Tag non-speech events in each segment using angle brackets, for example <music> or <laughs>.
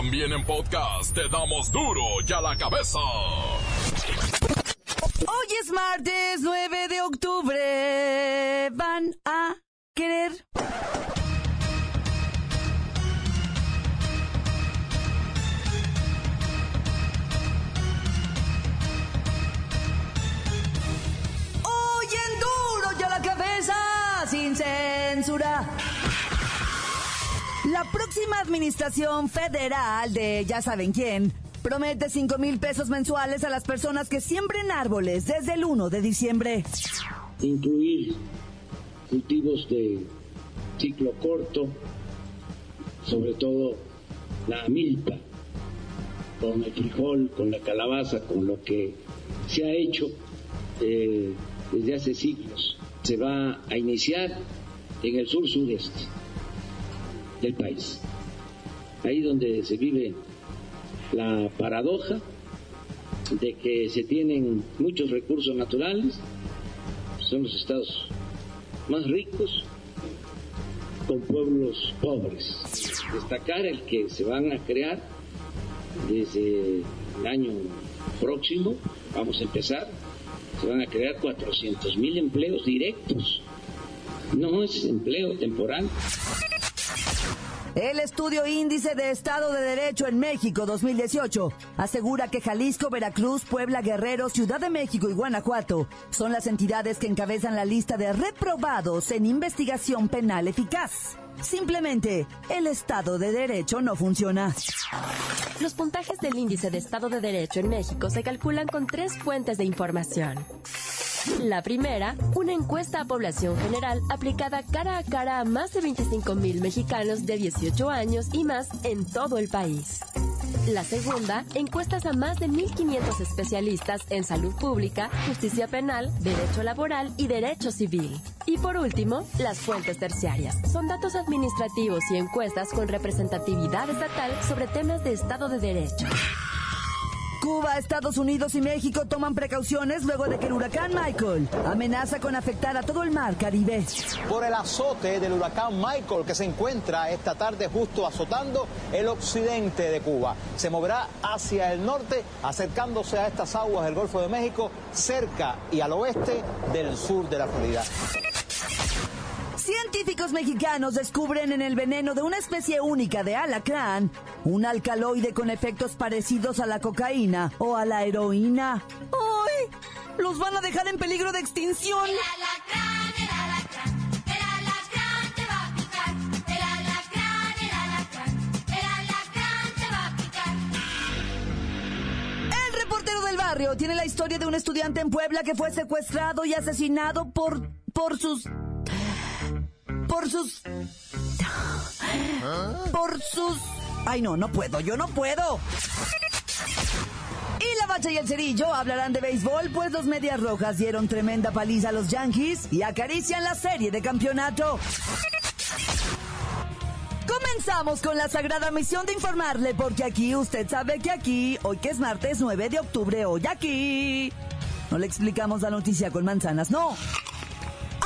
También en podcast te damos duro y a la cabeza. Hoy es martes 9 de octubre. Van a querer. La próxima administración federal de ya saben quién promete 5 mil pesos mensuales a las personas que siembren árboles desde el 1 de diciembre. Incluir cultivos de ciclo corto, sobre todo la milpa, con el frijol, con la calabaza, con lo que se ha hecho eh, desde hace siglos. Se va a iniciar en el sur sureste del país, ahí donde se vive la paradoja de que se tienen muchos recursos naturales, son los estados más ricos, con pueblos pobres. Destacar el que se van a crear desde el año próximo, vamos a empezar, se van a crear 400 mil empleos directos. No es empleo temporal. El estudio Índice de Estado de Derecho en México 2018 asegura que Jalisco, Veracruz, Puebla, Guerrero, Ciudad de México y Guanajuato son las entidades que encabezan la lista de reprobados en investigación penal eficaz. Simplemente, el Estado de Derecho no funciona. Los puntajes del índice de Estado de Derecho en México se calculan con tres fuentes de información. La primera, una encuesta a población general aplicada cara a cara a más de 25 mil mexicanos de 18 años y más en todo el país. La segunda, encuestas a más de 1.500 especialistas en salud pública, justicia penal, derecho laboral y derecho civil. Y por último, las fuentes terciarias. Son datos administrativos y encuestas con representatividad estatal sobre temas de Estado de Derecho. Cuba, Estados Unidos y México toman precauciones luego de que el huracán Michael amenaza con afectar a todo el mar Caribe. Por el azote del huracán Michael que se encuentra esta tarde justo azotando el occidente de Cuba. Se moverá hacia el norte, acercándose a estas aguas del Golfo de México, cerca y al oeste del sur de la Florida. Científicos mexicanos descubren en el veneno de una especie única de alacrán un alcaloide con efectos parecidos a la cocaína o a la heroína. ¡Ay! ¡Los van a dejar en peligro de extinción! El alacrán, el alacrán, el alacrán te va a picar. El alacrán, el alacrán, el alacrán te va a picar. El reportero del barrio tiene la historia de un estudiante en Puebla que fue secuestrado y asesinado por por sus por sus por sus Ay, no, no puedo, yo no puedo. Y la bacha y el cerillo hablarán de béisbol, pues los medias rojas dieron tremenda paliza a los Yankees y acarician la serie de campeonato. Comenzamos con la sagrada misión de informarle, porque aquí usted sabe que aquí, hoy que es martes 9 de octubre, hoy aquí. No le explicamos la noticia con manzanas, no.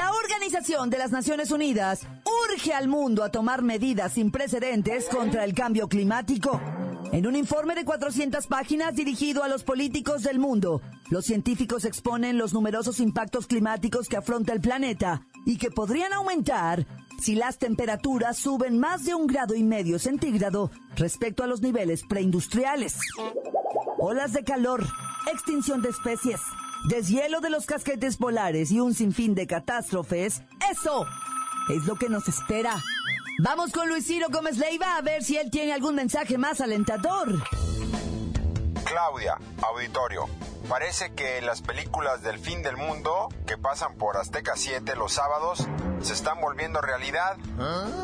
La Organización de las Naciones Unidas urge al mundo a tomar medidas sin precedentes contra el cambio climático. En un informe de 400 páginas dirigido a los políticos del mundo, los científicos exponen los numerosos impactos climáticos que afronta el planeta y que podrían aumentar si las temperaturas suben más de un grado y medio centígrado respecto a los niveles preindustriales. Olas de calor, extinción de especies, deshielo de los casquetes polares y un sinfín de catástrofes, eso es lo que nos espera. Vamos con Luis Ciro Gómez Leiva a ver si él tiene algún mensaje más alentador. Claudia, auditorio. Parece que las películas del fin del mundo que pasan por Azteca 7 los sábados se están volviendo realidad.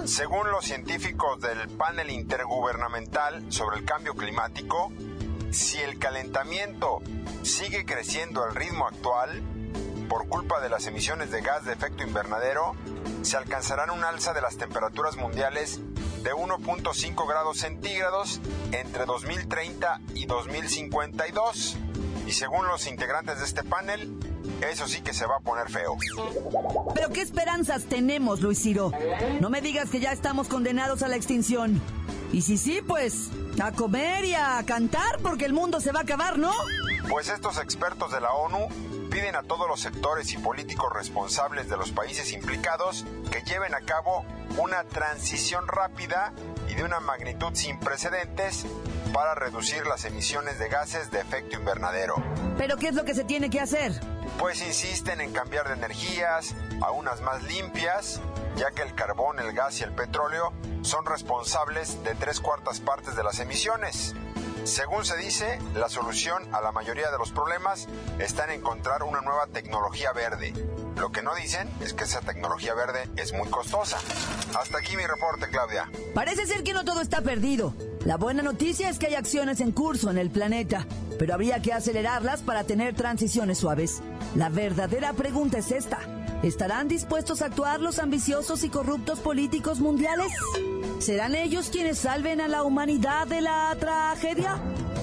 Según los científicos del panel intergubernamental sobre el cambio climático, si el calentamiento sigue creciendo al ritmo actual, por culpa de las emisiones de gas de efecto invernadero, se alcanzarán un alza de las temperaturas mundiales de 1.5 grados centígrados entre 2030 y 2052. Y según los integrantes de este panel, eso sí que se va a poner feo. Pero ¿qué esperanzas tenemos, Luis Ciro? No me digas que ya estamos condenados a la extinción. Y si sí, pues a comer y a cantar porque el mundo se va a acabar, ¿no? Pues estos expertos de la ONU piden a todos los sectores y políticos responsables de los países implicados que lleven a cabo una transición rápida y de una magnitud sin precedentes para reducir las emisiones de gases de efecto invernadero. Pero ¿qué es lo que se tiene que hacer? Pues insisten en cambiar de energías a unas más limpias, ya que el carbón, el gas y el petróleo son responsables de tres cuartas partes de las emisiones. Según se dice, la solución a la mayoría de los problemas está en encontrar una nueva tecnología verde. Lo que no dicen es que esa tecnología verde es muy costosa. Hasta aquí mi reporte, Claudia. Parece ser que no todo está perdido. La buena noticia es que hay acciones en curso en el planeta, pero habría que acelerarlas para tener transiciones suaves. La verdadera pregunta es esta. ¿Estarán dispuestos a actuar los ambiciosos y corruptos políticos mundiales? ¿Serán ellos quienes salven a la humanidad de la tragedia?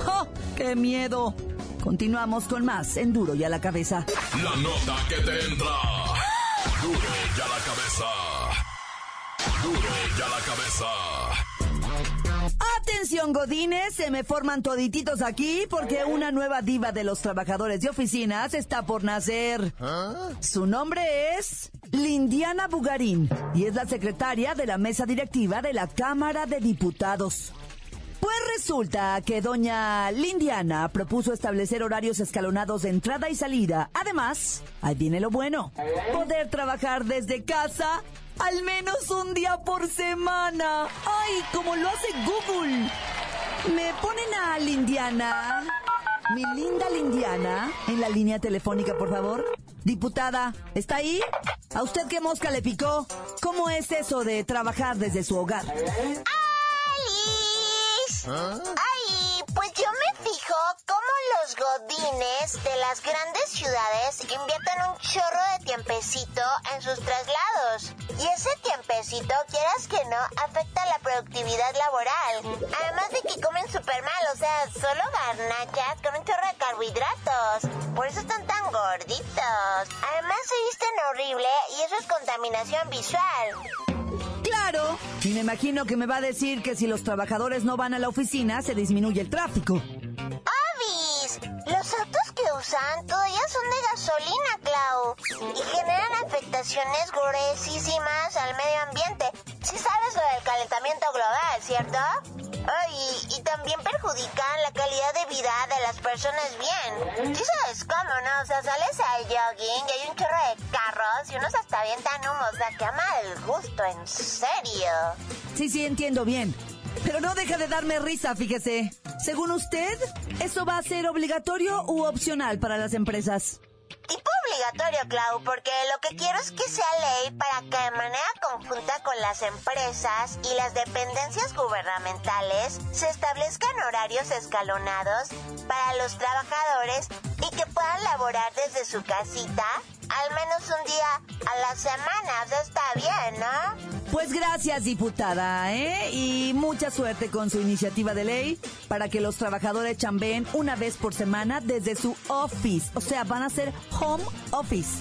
¡Oh, qué miedo! Continuamos con más en Duro y a la cabeza. La nota que te entra. Duro y a la cabeza. Duro y a la cabeza. Atención Godines, se me forman todititos aquí porque una nueva diva de los trabajadores de oficinas está por nacer. Su nombre es Lindiana Bugarín y es la secretaria de la mesa directiva de la Cámara de Diputados. Pues resulta que doña Lindiana propuso establecer horarios escalonados de entrada y salida. Además, ahí viene lo bueno, poder trabajar desde casa al menos un día por semana. ¡Ay, como lo hace Google! ¿Me ponen a Lindiana? Mi linda Lindiana, en la línea telefónica, por favor. Diputada, ¿está ahí? ¿A usted qué mosca le picó? ¿Cómo es eso de trabajar desde su hogar? ¡Alice! Ay, pues yo me fijo cómo los godines de las grandes ciudades invierten un chorro de tiempecito en sus traslados. Y ese tiempecito, quieras que no, afecta la productividad laboral. Además de que comen súper mal, o sea, solo garnachas con un chorro de carbohidratos. Por eso están tan gorditos. Además se visten horrible y eso es contaminación visual. Claro. Y me imagino que me va a decir que si los trabajadores no van a la oficina, se disminuye el tráfico. Usan todavía son de gasolina, Clau. Y generan afectaciones gruesísimas al medio ambiente. Sí sabes lo del calentamiento global, ¿cierto? Ay, y también perjudican la calidad de vida de las personas bien. Sí sabes cómo, ¿no? O sea, sales al jogging y hay un chorro de carros y unos hasta avientan humo. O sea, que ama el gusto, en serio. Sí, sí, entiendo bien. Pero no deja de darme risa, fíjese. Según usted, ¿eso va a ser obligatorio u opcional para las empresas? Tipo obligatorio, Clau, porque lo que quiero es que sea ley para que de manera conjunta con las empresas y las dependencias gubernamentales se establezcan horarios escalonados para los trabajadores y que puedan laborar desde su casita al menos un día a la semana. O sea, está bien, ¿no? Pues gracias, diputada, ¿eh? Y mucha suerte con su iniciativa de ley para que los trabajadores chambeen una vez por semana desde su office. O sea, van a ser home office.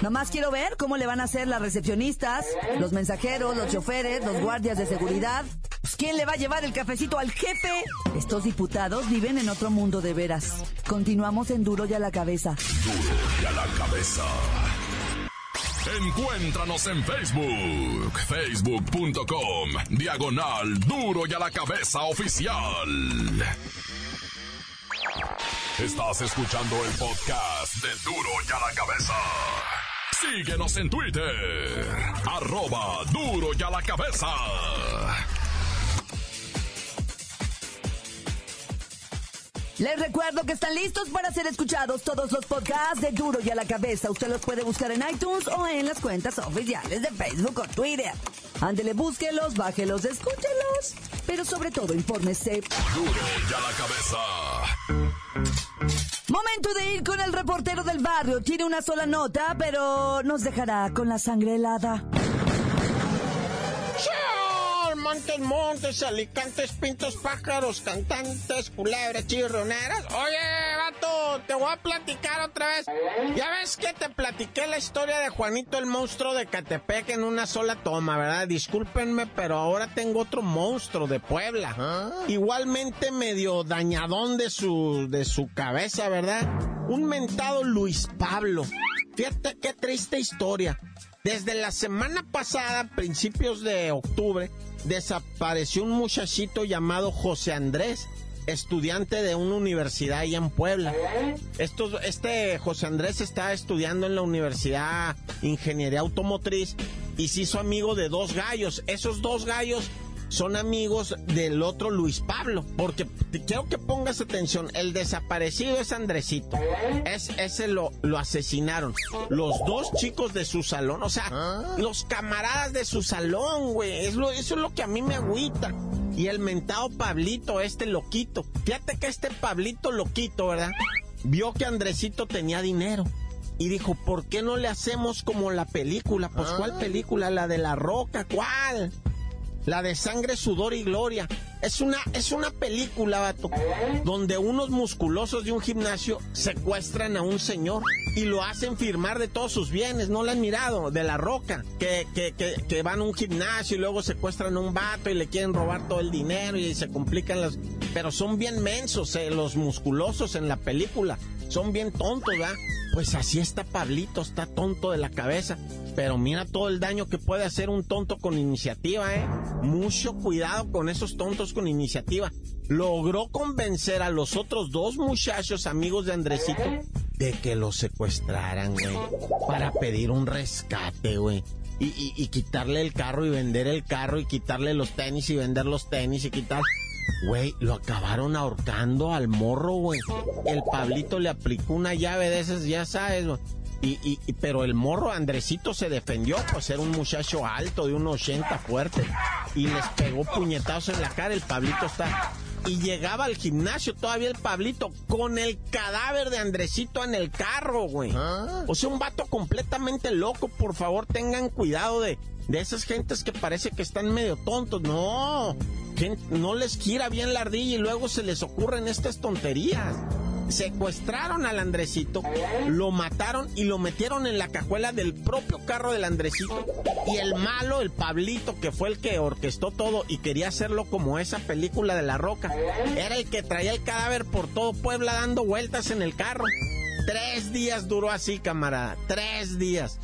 Nomás quiero ver cómo le van a hacer las recepcionistas, los mensajeros, los choferes, los guardias de seguridad. Pues, ¿quién le va a llevar el cafecito al jefe? Estos diputados viven en otro mundo de veras. Continuamos en Duro y a la cabeza. Duro y a la cabeza. Encuéntranos en Facebook, facebook.com, diagonal duro y a la cabeza oficial. Estás escuchando el podcast de Duro y a la cabeza. Síguenos en Twitter, arroba duro y a la cabeza. Les recuerdo que están listos para ser escuchados todos los podcasts de Duro y a la Cabeza. Usted los puede buscar en iTunes o en las cuentas oficiales de Facebook o Twitter. Ándele, búsquelos, bájelos, escúchelos. Pero sobre todo, infórmese. Duro y a la cabeza. Momento de ir con el reportero del barrio. Tiene una sola nota, pero nos dejará con la sangre helada. Montes, montes, alicantes, pintos, pájaros, cantantes, culebras, chirroneras. Oye, vato, te voy a platicar otra vez. Ya ves que te platiqué la historia de Juanito el monstruo de Catepec en una sola toma, ¿verdad? Discúlpenme, pero ahora tengo otro monstruo de Puebla. Igualmente medio dañadón de su, de su cabeza, ¿verdad? Un mentado Luis Pablo. Fíjate qué triste historia. Desde la semana pasada, principios de octubre, desapareció un muchachito llamado José Andrés, estudiante de una universidad allá en Puebla. Estos- este José Andrés está estudiando en la Universidad Ingeniería Automotriz y se hizo amigo de dos gallos. Esos dos gallos son amigos del otro Luis Pablo, porque te quiero que pongas atención, el desaparecido es Andresito, es, ese lo, lo asesinaron, los dos chicos de su salón, o sea, los camaradas de su salón, güey, es lo- eso es lo que a mí me agüita. Y el mentado Pablito, este loquito, fíjate que este Pablito loquito, ¿verdad? Vio que Andresito tenía dinero. Y dijo, ¿por qué no le hacemos como la película? Pues, ¿cuál película? La de la roca, ¿cuál? La de sangre, sudor y gloria. Es una, es una película, vato, donde unos musculosos de un gimnasio secuestran a un señor y lo hacen firmar de todos sus bienes. ¿No la han mirado? De la roca. Que, que, que, van a un gimnasio y luego secuestran a un vato y le quieren robar todo el dinero y se complican las... Pero son bien mensos, eh, los musculosos en la película. Son bien tontos, ¿verdad? Pues así está Pablito, está tonto de la cabeza. Pero mira todo el daño que puede hacer un tonto con iniciativa, ¿eh? Mucho cuidado con esos tontos con iniciativa. Logró convencer a los otros dos muchachos amigos de Andresito de que lo secuestraran, güey. Para pedir un rescate, güey. Y, y- quitarle el carro y vender el carro y quitarle los tenis y vender los tenis y quitar... Güey, lo acabaron ahorcando al morro, güey. El Pablito le aplicó una llave de esas, ya sabes, güey. Y, y- y- pero el morro Andresito se defendió, pues era un muchacho alto de un 80 fuerte. Y les pegó puñetazos en la cara, el Pablito está. Y llegaba al gimnasio todavía el Pablito con el cadáver de Andresito en el carro, güey. O sea, un vato completamente loco, por favor tengan cuidado de, de esas gentes que parece que están medio tontos. No, no les quiera bien la ardilla y luego se les ocurren estas tonterías. Secuestraron al Andresito, lo mataron y lo metieron en la cajuela del propio carro del Andresito. Y el malo, el Pablito, que fue el que orquestó todo y quería hacerlo como esa película de la roca, era el que traía el cadáver por todo Puebla dando vueltas en el carro. Tres días duró así, camarada. Tres días.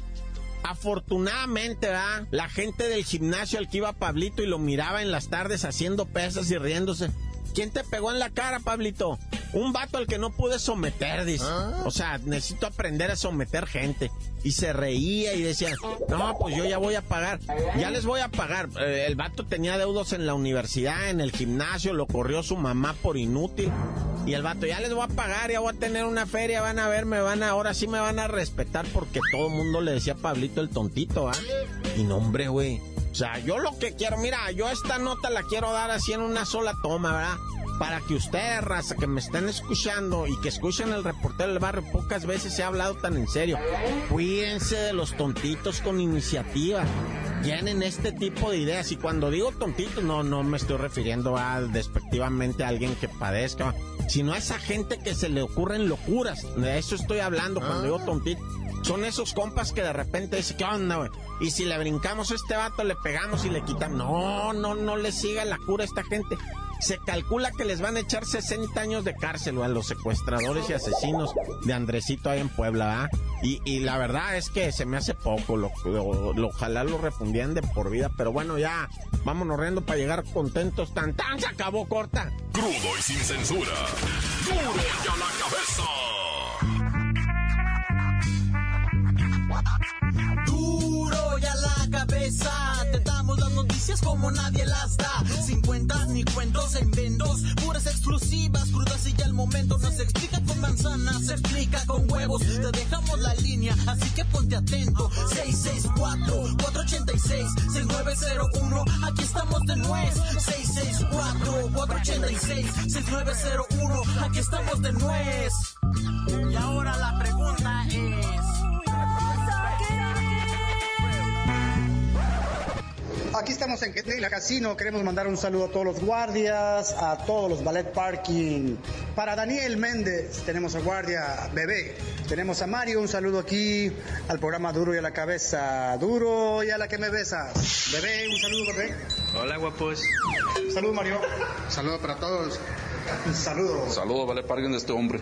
Afortunadamente. La gente del gimnasio al que iba Pablito y lo miraba en las tardes haciendo pesas y riéndose. ¿Quién te pegó en la cara, Pablito? Un vato al que no pude someter, dice. O sea, necesito aprender a someter gente. Y se reía y decía, no, pues yo ya voy a pagar. Ya les voy a pagar. Eh, el vato tenía deudos en la universidad, en el gimnasio, lo corrió su mamá por inútil. Y el vato, ya les voy a pagar, ya voy a tener una feria, van a ver, me van a, ahora sí me van a respetar porque todo el mundo le decía a Pablito el tontito, ¿ah? Y no, hombre, güey. O sea, yo lo que quiero, mira, yo esta nota la quiero dar así en una sola toma, ¿verdad? Para que ustedes, raza, que me estén escuchando y que escuchen el reportero del barrio, pocas veces se ha hablado tan en serio. Cuídense de los tontitos con iniciativa. Tienen este tipo de ideas. Y cuando digo tontitos, no, no me estoy refiriendo a despectivamente a alguien que padezca, sino a esa gente que se le ocurren locuras. De eso estoy hablando cuando digo tontito. Son esos compas que de repente dicen, ¿qué onda, güey? Y si le brincamos a este vato, le pegamos y le quitamos. No, no, no le siga la cura a esta gente. Se calcula que les van a echar 60 años de cárcel a los secuestradores y asesinos de Andresito ahí en Puebla, ¿verdad? Y, y la verdad es que se me hace poco, lo, lo- lo- ojalá lo refundían de por vida, pero bueno, ya, vámonos riendo para llegar contentos. Tan tan se acabó corta. Crudo y sin censura. Duro y a la cabeza. Duro y a la cabeza, te damos las noticias como nadie las da. Manzanas, se explica con huevos. Te dejamos la línea, así que ponte atento. 664-486-6901, aquí estamos de nuez. 664-486-6901, aquí estamos de nuez. Y ahora la pregunta es... Aquí estamos en Quetzalcoatl Casino. Queremos mandar un saludo a todos los guardias, a todos los ballet parking. Para Daniel Méndez, tenemos a guardia bebé. Tenemos a Mario, un saludo aquí al programa Duro y a la cabeza. Duro y a la que me besas. Bebé, un saludo, bebé. Hola, guapos. Saludo, Mario. Saludo para todos. Un saludo. Saludos, vale parking de este hombre.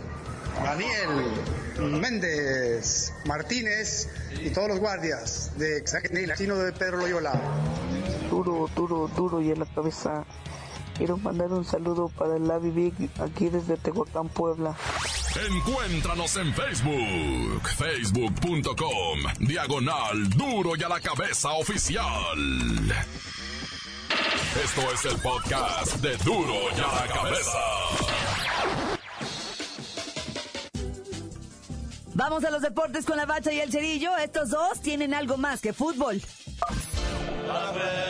Daniel Méndez Martínez y todos los guardias de Casino de Pedro Loyola. Duro, duro, duro y a la cabeza. Quiero mandar un saludo para el Lavi Big aquí desde Tehuacán, Puebla. Encuéntranos en Facebook, facebook.com, diagonal duro y a la cabeza oficial. Esto es el podcast de duro y a la cabeza. Vamos a los deportes con la bacha y el cerillo. Estos dos tienen algo más que fútbol. ¡La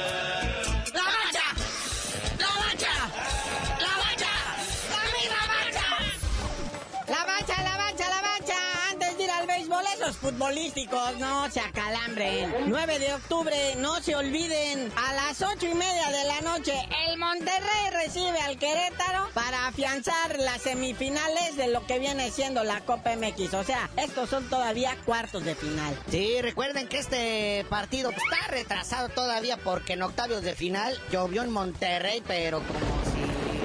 futbolísticos no se acalambren. 9 de octubre, no se olviden. A las ocho y media de la noche, el Monterrey recibe al Querétaro para afianzar las semifinales de lo que viene siendo la Copa MX. O sea, estos son todavía cuartos de final. Sí, recuerden que este partido está retrasado todavía porque en octavios de final llovió en Monterrey, pero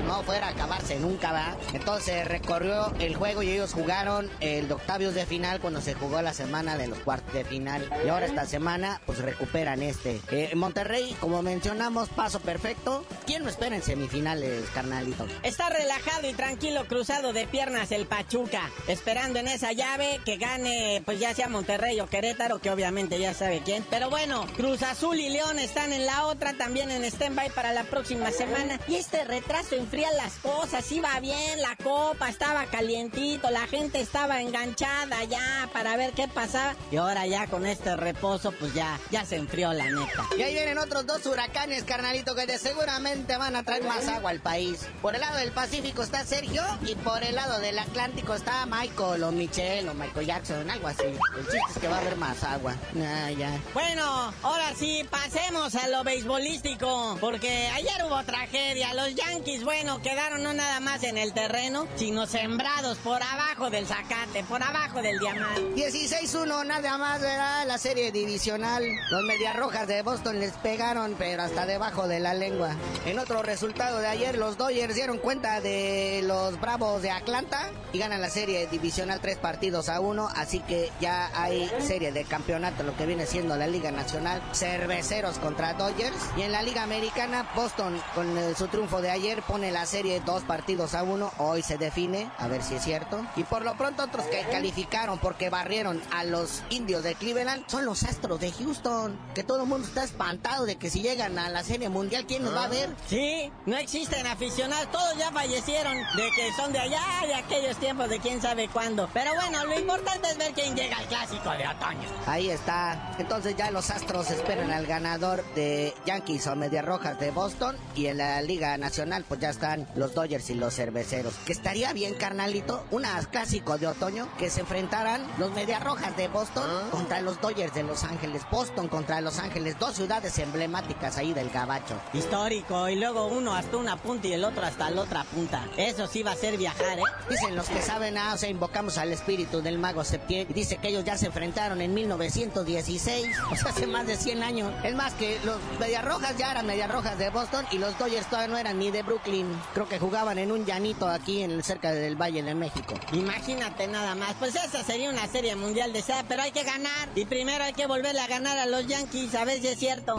no fuera a acabarse nunca, va. Entonces recorrió el juego y ellos jugaron el de octavios de final cuando se jugó la semana de los cuartos de final. Y ahora esta semana, pues recuperan este. Eh, Monterrey, como mencionamos, paso perfecto. ¿Quién lo espera en semifinales, carnalito? Está relajado y tranquilo, cruzado de piernas el Pachuca, esperando en esa llave que gane, pues ya sea Monterrey o Querétaro, que obviamente ya sabe quién. Pero bueno, Cruz Azul y León están en la otra, también en stand-by para la próxima semana. Y este retraso las cosas, iba bien, la copa estaba calientito, la gente estaba enganchada ya para ver qué pasaba. Y ahora ya con este reposo, pues ya, ya se enfrió la neta. Y ahí vienen otros dos huracanes, carnalito, que de seguramente van a traer más agua al país. Por el lado del Pacífico está Sergio y por el lado del Atlántico está Michael o Michelle o Michael Jackson, algo así. El chiste es que va a haber más agua. Ah, ya. Bueno, ahora sí, pasemos a lo beisbolístico, porque ayer hubo tragedia. Los Yankees, bueno, quedaron no nada más en el terreno, sino sembrados por abajo del zacate, por abajo del diamante. 16-1, nada más, ¿verdad? La serie divisional. Los Medias Rojas de Boston les pegaron, pero hasta debajo de la lengua. En otro resultado de ayer, los Dodgers dieron cuenta de los Bravos de Atlanta y ganan la serie divisional tres partidos a uno, así que ya hay serie de campeonato, lo que viene siendo la Liga Nacional, Cerveceros contra Dodgers. Y en la Liga Americana, Boston, con su triunfo de ayer, pone la serie dos partidos a uno. Hoy se define, a ver si es cierto. Y por lo pronto, otros que calificaron porque barrieron a los indios de Cleveland son los Astros de Houston. Que todo el mundo está espantado de que si llegan a la serie mundial, ¿quién nos va a ver? Sí, no existen aficionados, todos ya fallecieron, de que son de allá, de aquellos tiempos, de quién sabe cuándo. Pero bueno, lo importante es ver quién llega al clásico de otoño. Ahí está. Entonces ya los Astros esperan al ganador de Yankees o Medias Rojas de Boston. Y en la Liga Nacional, pues ya están los Dodgers y los Cerveceros. Que estaría bien, carnalito, una clásico de otoño que se enfrentaran los Medias Rojas de Boston contra los Dodgers de Los Ángeles. Boston contra Los Ángeles, dos ciudades emblemáticas ahí del Gabacho. Histórico, y luego uno hasta una punta y el otro hasta la otra punta. Eso sí va a ser viajar, ¿eh? Dicen los que saben, ah, o sea, invocamos al espíritu del mago Septién. Y dice que ellos ya se enfrentaron en 1916, <laughs> o sea, hace más de 100 años. Es más que los Medias Rojas ya eran Medias Rojas de Boston y los Dodgers todavía no eran ni de Brooklyn. Creo que jugaban en un llanito aquí en cerca del Valle de México. Imagínate nada más. Pues esa sería una serie mundial de SEA, pero hay que ganar. Y primero hay que volverle a ganar a los Yankees, a ver si es cierto.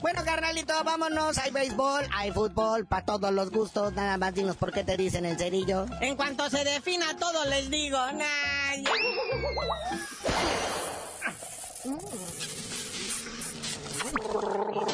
Bueno, carnalito, vámonos. Hay béisbol, hay fútbol, para todos los gustos. Nada más dinos por qué te dicen el cerillo. En cuanto se defina todo, les digo. Nah, <laughs>